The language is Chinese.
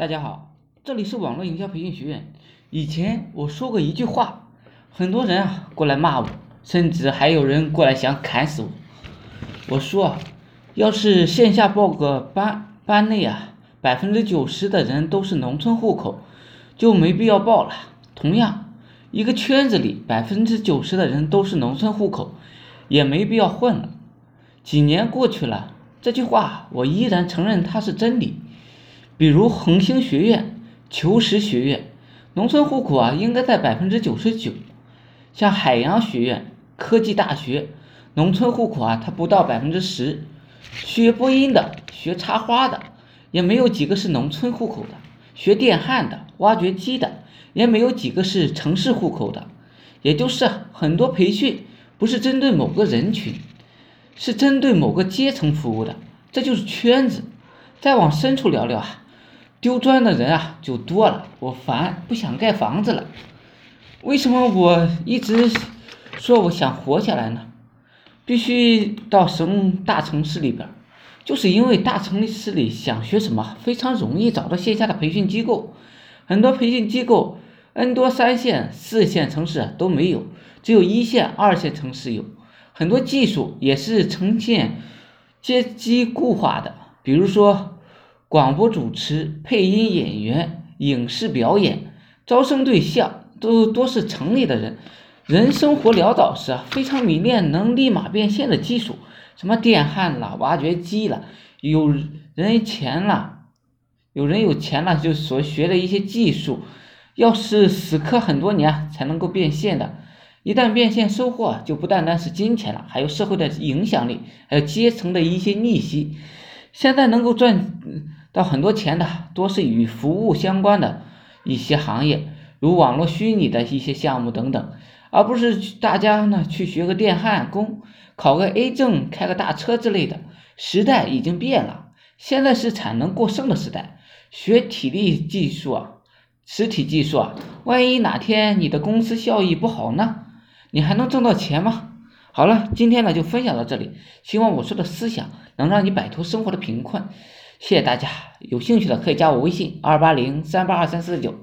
大家好，这里是网络营销培训学院。以前我说过一句话，很多人啊过来骂我，甚至还有人过来想砍死我。我说，要是线下报个班，班内啊百分之九十的人都是农村户口，就没必要报了。同样，一个圈子里百分之九十的人都是农村户口，也没必要混了。几年过去了，这句话我依然承认它是真理。比如恒星学院、求实学院，农村户口啊应该在百分之九十九。像海洋学院、科技大学，农村户口啊它不到百分之十。学播音的、学插花的，也没有几个是农村户口的；学电焊的、挖掘机的，也没有几个是城市户口的。也就是很多培训不是针对某个人群，是针对某个阶层服务的，这就是圈子。再往深处聊聊啊。丢砖的人啊就多了，我烦，不想盖房子了。为什么我一直说我想活下来呢？必须到省大城市里边，就是因为大城市里想学什么非常容易找到线下的培训机构，很多培训机构 N 多三线、四线城市都没有，只有一线、二线城市有。很多技术也是呈现阶级固化的，比如说。广播主持、配音演员、影视表演，招生对象都多是城里的人，人生活潦倒时啊，非常迷恋能立马变现的技术，什么电焊啦、挖掘机啦，有人钱了，有人有钱了就所学的一些技术，要是死磕很多年才能够变现的，一旦变现收获就不单单是金钱了，还有社会的影响力，还有阶层的一些逆袭。现在能够赚。到很多钱的多是与服务相关的一些行业，如网络虚拟的一些项目等等，而不是大家呢去学个电焊工，考个 A 证，开个大车之类的。时代已经变了，现在是产能过剩的时代，学体力技术啊，实体技术啊，万一哪天你的公司效益不好呢，你还能挣到钱吗？好了，今天呢就分享到这里，希望我说的思想能让你摆脱生活的贫困。谢谢大家，有兴趣的可以加我微信二八零三八二三四九。